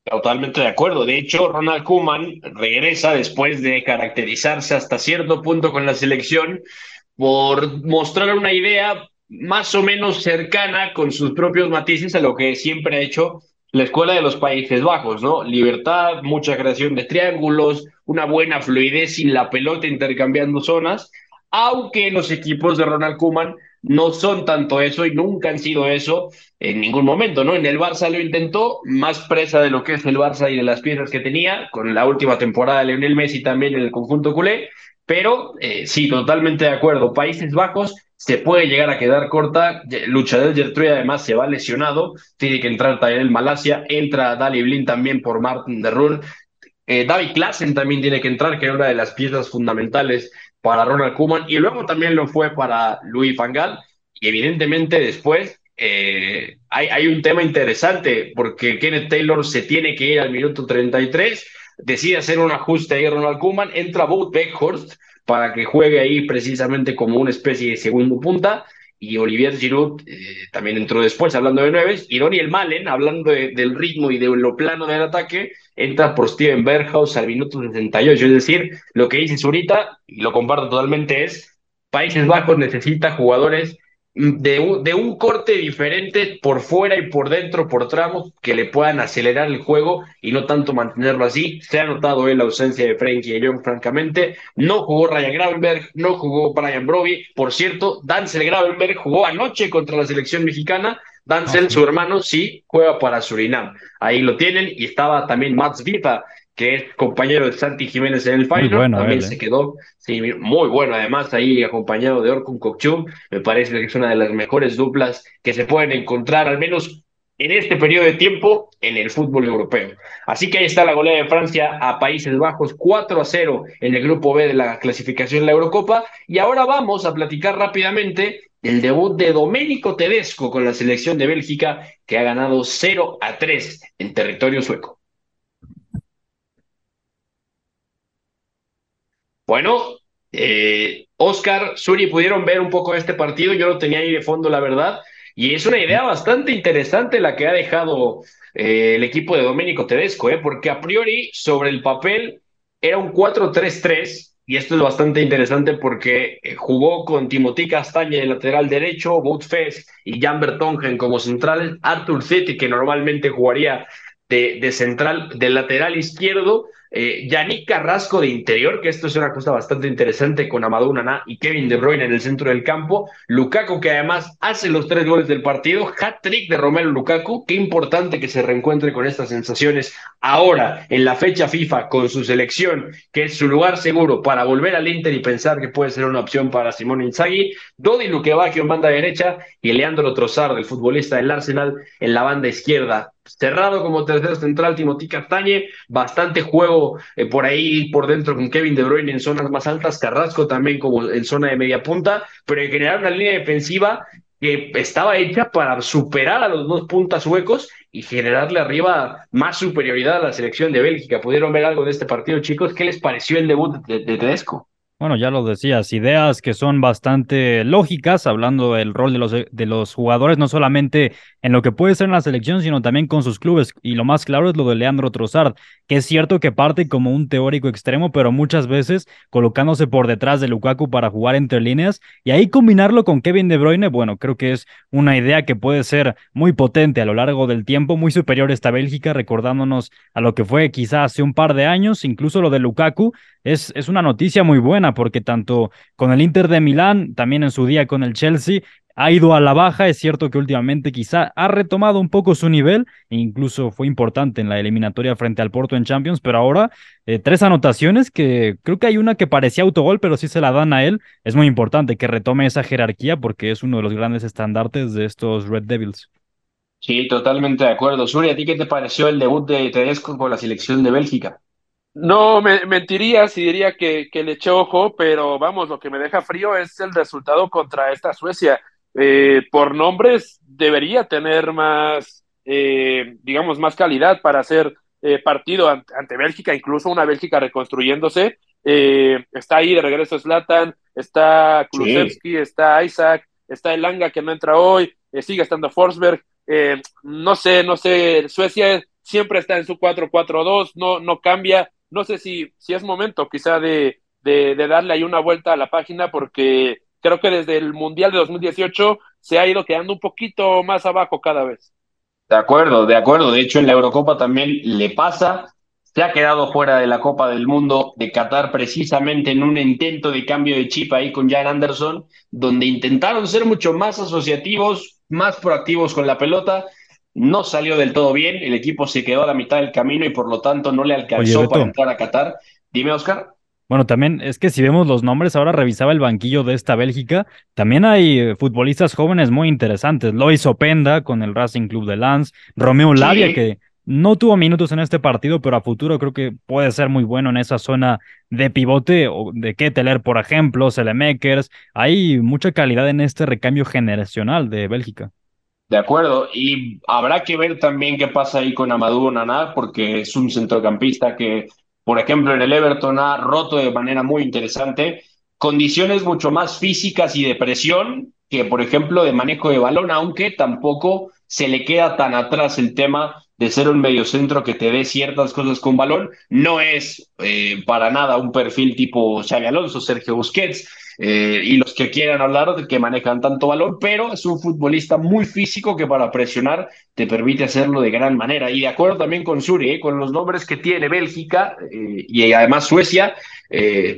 Totalmente de acuerdo. De hecho, Ronald Kuman regresa después de caracterizarse hasta cierto punto con la selección por mostrar una idea más o menos cercana con sus propios matices a lo que siempre ha hecho la escuela de los Países Bajos, ¿no? Libertad, mucha creación de triángulos, una buena fluidez sin la pelota intercambiando zonas, aunque los equipos de Ronald Koeman no son tanto eso y nunca han sido eso en ningún momento, ¿no? En el Barça lo intentó, más presa de lo que es el Barça y de las piezas que tenía, con la última temporada de Lionel Messi también en el conjunto culé, pero eh, sí, totalmente de acuerdo. Países Bajos se puede llegar a quedar corta. Lucha del Gertrude además se va lesionado, tiene que entrar el Malasia, entra Dali Blin también por Martin de Rul. Eh, David Klassen también tiene que entrar, que era una de las piezas fundamentales para Ronald Koeman, y luego también lo fue para Louis Van Gaal, y evidentemente después eh, hay, hay, un tema interesante, porque Kenneth Taylor se tiene que ir al minuto 33, decide hacer un ajuste ahí Ronald Koeman, entra Boat Beckhorst, para que juegue ahí precisamente como una especie de segundo punta. Y Olivier Giroud eh, también entró después, hablando de nueve. Y el Malen, hablando del ritmo y de lo plano del ataque, entra por Steven Berghaus al minuto 68. Es decir, lo que dices ahorita, y lo comparto totalmente, es Países Bajos necesita jugadores de un, de un corte diferente por fuera y por dentro, por tramos, que le puedan acelerar el juego y no tanto mantenerlo así. Se ha notado en la ausencia de Frankie y Young, francamente. No jugó Ryan Gravenberg, no jugó Brian Broby. Por cierto, Dancel Gravenberg jugó anoche contra la selección mexicana. Dancel, ah, su hermano, sí juega para Surinam. Ahí lo tienen y estaba también Mats Vipa, que es compañero de Santi Jiménez en el final, también se ¿eh? quedó, sí, muy bueno, además ahí acompañado de Orkun Kokchum, me parece que es una de las mejores duplas que se pueden encontrar, al menos en este periodo de tiempo, en el fútbol europeo. Así que ahí está la goleada de Francia a Países Bajos, 4 a 0 en el grupo B de la clasificación de la Eurocopa, y ahora vamos a platicar rápidamente el debut de Domenico Tedesco con la selección de Bélgica, que ha ganado 0 a 3 en territorio sueco. Bueno, eh, Oscar, Suri, pudieron ver un poco este partido, yo lo tenía ahí de fondo, la verdad, y es una idea bastante interesante la que ha dejado eh, el equipo de Domenico Tedesco, eh, porque a priori sobre el papel era un 4-3-3, y esto es bastante interesante porque eh, jugó con Timothy Castaña de lateral derecho, Wout y Jan Bertongen como centrales, Arthur City, que normalmente jugaría de, de central, de lateral izquierdo, eh, Yannick Carrasco de interior, que esto es una cosa bastante interesante con Amadou Naná y Kevin De Bruyne en el centro del campo. Lukaku, que además hace los tres goles del partido. Hat-trick de Romelu Lukaku. Qué importante que se reencuentre con estas sensaciones ahora, en la fecha FIFA, con su selección, que es su lugar seguro para volver al Inter y pensar que puede ser una opción para Simón Inzaghi. Dodi Luquevacchio en banda derecha y Leandro Trossard, el futbolista del Arsenal, en la banda izquierda cerrado como tercer central Timothy Castañe, bastante juego eh, por ahí por dentro con Kevin De Bruyne en zonas más altas, Carrasco también como en zona de media punta, pero en general una línea defensiva que estaba hecha para superar a los dos puntas huecos y generarle arriba más superioridad a la selección de Bélgica. ¿Pudieron ver algo de este partido, chicos? ¿Qué les pareció el debut de, de Tedesco? Bueno, ya lo decías, ideas que son bastante lógicas, hablando del rol de los, de los jugadores, no solamente en lo que puede ser en la selección, sino también con sus clubes. Y lo más claro es lo de Leandro Trossard, que es cierto que parte como un teórico extremo, pero muchas veces colocándose por detrás de Lukaku para jugar entre líneas y ahí combinarlo con Kevin De Bruyne, bueno, creo que es una idea que puede ser muy potente a lo largo del tiempo, muy superior a esta Bélgica, recordándonos a lo que fue quizá hace un par de años, incluso lo de Lukaku, es, es una noticia muy buena porque tanto con el Inter de Milán, también en su día con el Chelsea, ha ido a la baja. Es cierto que últimamente quizá ha retomado un poco su nivel, e incluso fue importante en la eliminatoria frente al Porto en Champions, pero ahora eh, tres anotaciones que creo que hay una que parecía autogol, pero sí se la dan a él. Es muy importante que retome esa jerarquía porque es uno de los grandes estandartes de estos Red Devils. Sí, totalmente de acuerdo. Suri, ¿a ti qué te pareció el debut de Tedesco con la selección de Bélgica? No, me, mentiría si diría que, que le eché ojo, pero vamos, lo que me deja frío es el resultado contra esta Suecia. Eh, por nombres debería tener más, eh, digamos, más calidad para hacer eh, partido ante, Bélgica, incluso una Bélgica reconstruyéndose. está ahí de regreso Slatan, está Kulusevski, está Isaac, está Elanga que no entra hoy, sigue estando Forsberg. no sé, no sé, Suecia siempre está en su 4-4-2, no, no cambia. No sé si, si es momento quizá de, de, de darle ahí una vuelta a la página porque creo que desde el Mundial de 2018 se ha ido quedando un poquito más abajo cada vez. De acuerdo, de acuerdo. De hecho, en la Eurocopa también le pasa. Se ha quedado fuera de la Copa del Mundo de Qatar precisamente en un intento de cambio de chip ahí con Jan Anderson, donde intentaron ser mucho más asociativos, más proactivos con la pelota. No salió del todo bien, el equipo se quedó a la mitad del camino y por lo tanto no le alcanzó para entrar a Qatar. Dime, Oscar. Bueno, también es que si vemos los nombres, ahora revisaba el banquillo de esta Bélgica, también hay eh, futbolistas jóvenes muy interesantes. Lois Openda con el Racing Club de Lens, Romeo Lavia, que no tuvo minutos en este partido, pero a futuro creo que puede ser muy bueno en esa zona de pivote o de Ketteler, por ejemplo, Selemakers. Hay mucha calidad en este recambio generacional de Bélgica. De acuerdo, y habrá que ver también qué pasa ahí con Amadou Naná, porque es un centrocampista que por ejemplo, en el Everton ha roto de manera muy interesante condiciones mucho más físicas y de presión que, por ejemplo, de manejo de balón, aunque tampoco se le queda tan atrás el tema de ser un mediocentro que te dé ciertas cosas con balón. No es eh, para nada un perfil tipo Xavi Alonso, Sergio Busquets, eh, y los que quieran hablar de que manejan tanto balón, pero es un futbolista muy físico que para presionar te permite hacerlo de gran manera. Y de acuerdo también con Suri, eh, con los nombres que tiene Bélgica eh, y además Suecia,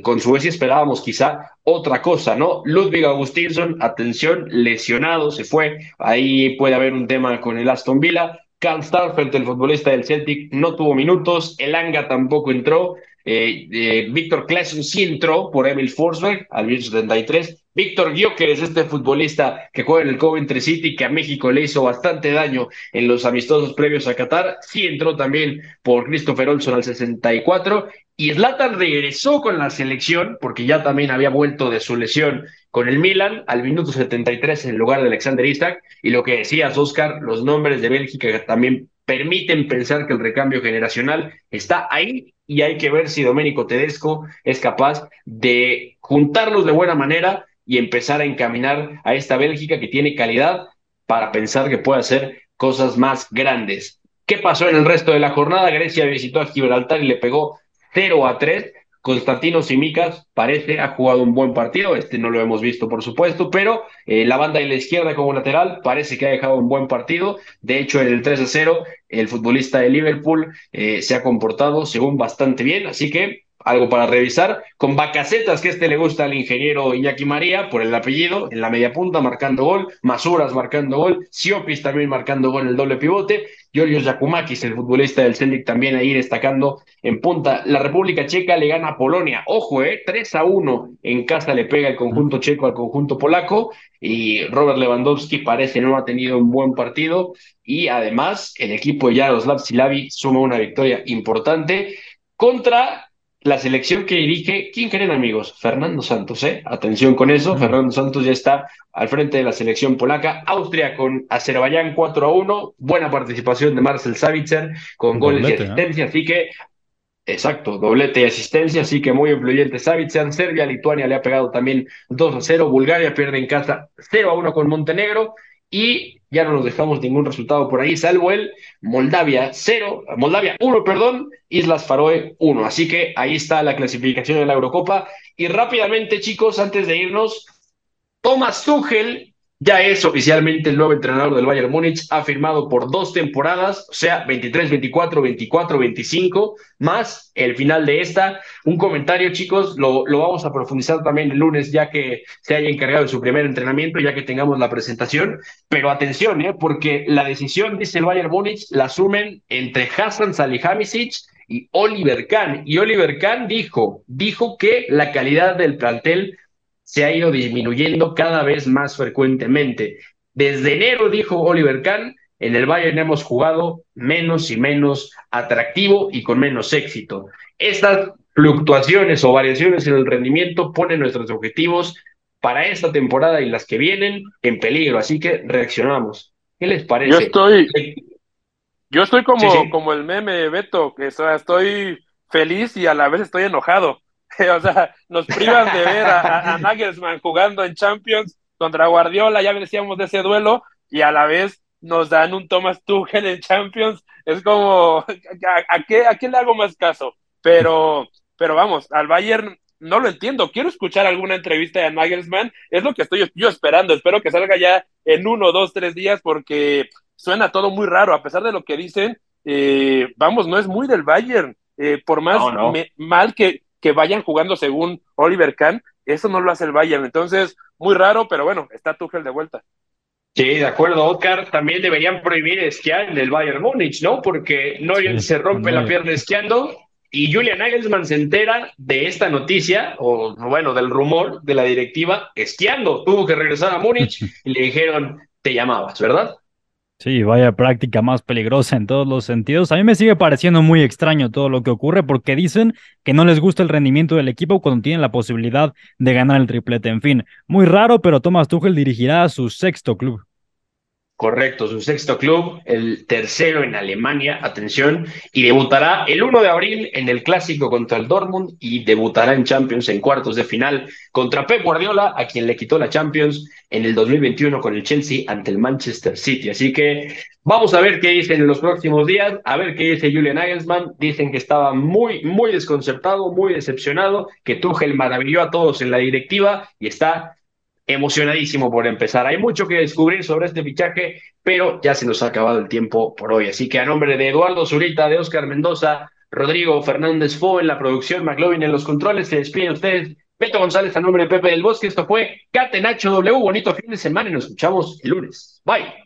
con Suecia esperábamos quizá otra cosa, ¿no? Ludwig Augustinsson, atención, lesionado, se fue. Ahí puede haber un tema con el Aston Villa. Carl Starfelt, el futbolista del Celtic, no tuvo minutos. El Anga tampoco entró. Eh, eh, Víctor Claesson sí entró por Emil Forsberg al 73. Víctor Gyökeres, este futbolista que juega en el Coventry City, que a México le hizo bastante daño en los amistosos previos a Qatar, sí entró también por Christopher Olson al 64. Y Zlatan regresó con la selección, porque ya también había vuelto de su lesión con el Milan al minuto 73 en lugar de Alexander Isak. Y lo que decías, Oscar, los nombres de Bélgica también permiten pensar que el recambio generacional está ahí y hay que ver si Domenico Tedesco es capaz de juntarlos de buena manera y empezar a encaminar a esta Bélgica que tiene calidad para pensar que puede hacer cosas más grandes. ¿Qué pasó en el resto de la jornada? Grecia visitó a Gibraltar y le pegó 0 a 3 Constantino Simicas parece ha jugado un buen partido, este no lo hemos visto por supuesto, pero eh, la banda de la izquierda como lateral parece que ha dejado un buen partido. De hecho, en el 3 a 0, el futbolista de Liverpool eh, se ha comportado según bastante bien, así que algo para revisar, con Bacacetas, que este le gusta al ingeniero Iñaki María, por el apellido, en la media punta marcando gol, Masuras marcando gol, Siopis también marcando gol en el doble pivote, Giorgio Yakumakis, el futbolista del Celtic, también ahí destacando en punta. La República Checa le gana a Polonia, ojo, eh, 3 a 1 en casa le pega el conjunto checo al conjunto polaco, y Robert Lewandowski parece no ha tenido un buen partido, y además el equipo de Jaroslav Silavi suma una victoria importante contra la selección que dirige, ¿quién creen amigos? Fernando Santos, ¿eh? Atención con eso, Fernando Santos ya está al frente de la selección polaca, Austria con Azerbaiyán 4 a 1, buena participación de Marcel Savitzer con goles y asistencia, así que, exacto, doblete y asistencia, así que muy influyente Savitzer, Serbia, Lituania le ha pegado también 2 a 0, Bulgaria pierde en casa 0 a 1 con Montenegro, y ya no nos dejamos ningún resultado por ahí, salvo el Moldavia 0, Moldavia 1, perdón, Islas Faroe 1. Así que ahí está la clasificación de la Eurocopa. Y rápidamente, chicos, antes de irnos, Thomas Tuchel ya es oficialmente el nuevo entrenador del Bayern Múnich, ha firmado por dos temporadas, o sea, 23, 24, 24, 25, más el final de esta. Un comentario, chicos, lo, lo vamos a profundizar también el lunes, ya que se haya encargado de su primer entrenamiento, ya que tengamos la presentación. Pero atención, ¿eh? porque la decisión, dice el Bayern Múnich, la asumen entre Hassan Salihamidzic y Oliver Kahn. Y Oliver Kahn dijo, dijo que la calidad del plantel se ha ido disminuyendo cada vez más frecuentemente. Desde enero, dijo Oliver Kahn, en el Bayern hemos jugado menos y menos atractivo y con menos éxito. Estas fluctuaciones o variaciones en el rendimiento ponen nuestros objetivos para esta temporada y las que vienen en peligro, así que reaccionamos. ¿Qué les parece? Yo estoy, yo estoy como, como el meme, Beto, que estoy feliz y a la vez estoy enojado. o sea, nos privan de ver a, Nagelsmann jugando en Champions contra Guardiola, ya decíamos de ese duelo, y a la vez nos dan un Thomas Tuchel en Champions, es como, ¿a, qué, ¿a qué le hago más caso? Pero, pero vamos, al Bayern no lo entiendo, quiero escuchar alguna entrevista de Nagelsmann, es lo que estoy yo esperando, espero que salga ya en uno, dos, tres días, porque suena todo muy raro, a pesar de lo que dicen, eh, vamos, no es muy del Bayern, eh, por más mal que, que vayan jugando según Oliver Kahn, eso no lo hace el Bayern. Entonces, muy raro, pero bueno, está Tuchel de vuelta. Sí, de acuerdo, Oscar. También deberían prohibir esquiar en el Bayern Múnich, ¿no? Porque Neuer se rompe la pierna esquiando y Julian Nagelsmann se entera de esta noticia, o bueno, del rumor de la directiva, esquiando. Tuvo que regresar a Múnich y le dijeron, te llamabas, ¿verdad? Sí, vaya práctica más peligrosa en todos los sentidos. A mí me sigue pareciendo muy extraño todo lo que ocurre porque dicen que no les gusta el rendimiento del equipo cuando tienen la posibilidad de ganar el triplete. En fin, muy raro, pero Thomas Tuchel dirigirá a su sexto club. Correcto, su sexto club, el tercero en Alemania, atención, y debutará el 1 de abril en el clásico contra el Dortmund y debutará en Champions en cuartos de final contra Pep Guardiola, a quien le quitó la Champions en el 2021 con el Chelsea ante el Manchester City. Así que vamos a ver qué dicen en los próximos días, a ver qué dice Julian Nagelsmann. Dicen que estaba muy, muy desconcertado, muy decepcionado, que Tuchel maravilló a todos en la directiva y está emocionadísimo por empezar. Hay mucho que descubrir sobre este fichaje, pero ya se nos ha acabado el tiempo por hoy. Así que a nombre de Eduardo Zurita, de Oscar Mendoza, Rodrigo Fernández Fo en la producción, McLovin en los controles, se despiden ustedes. Beto González a nombre de Pepe del Bosque. Esto fue Catenacho W. Bonito fin de semana y nos escuchamos el lunes. Bye.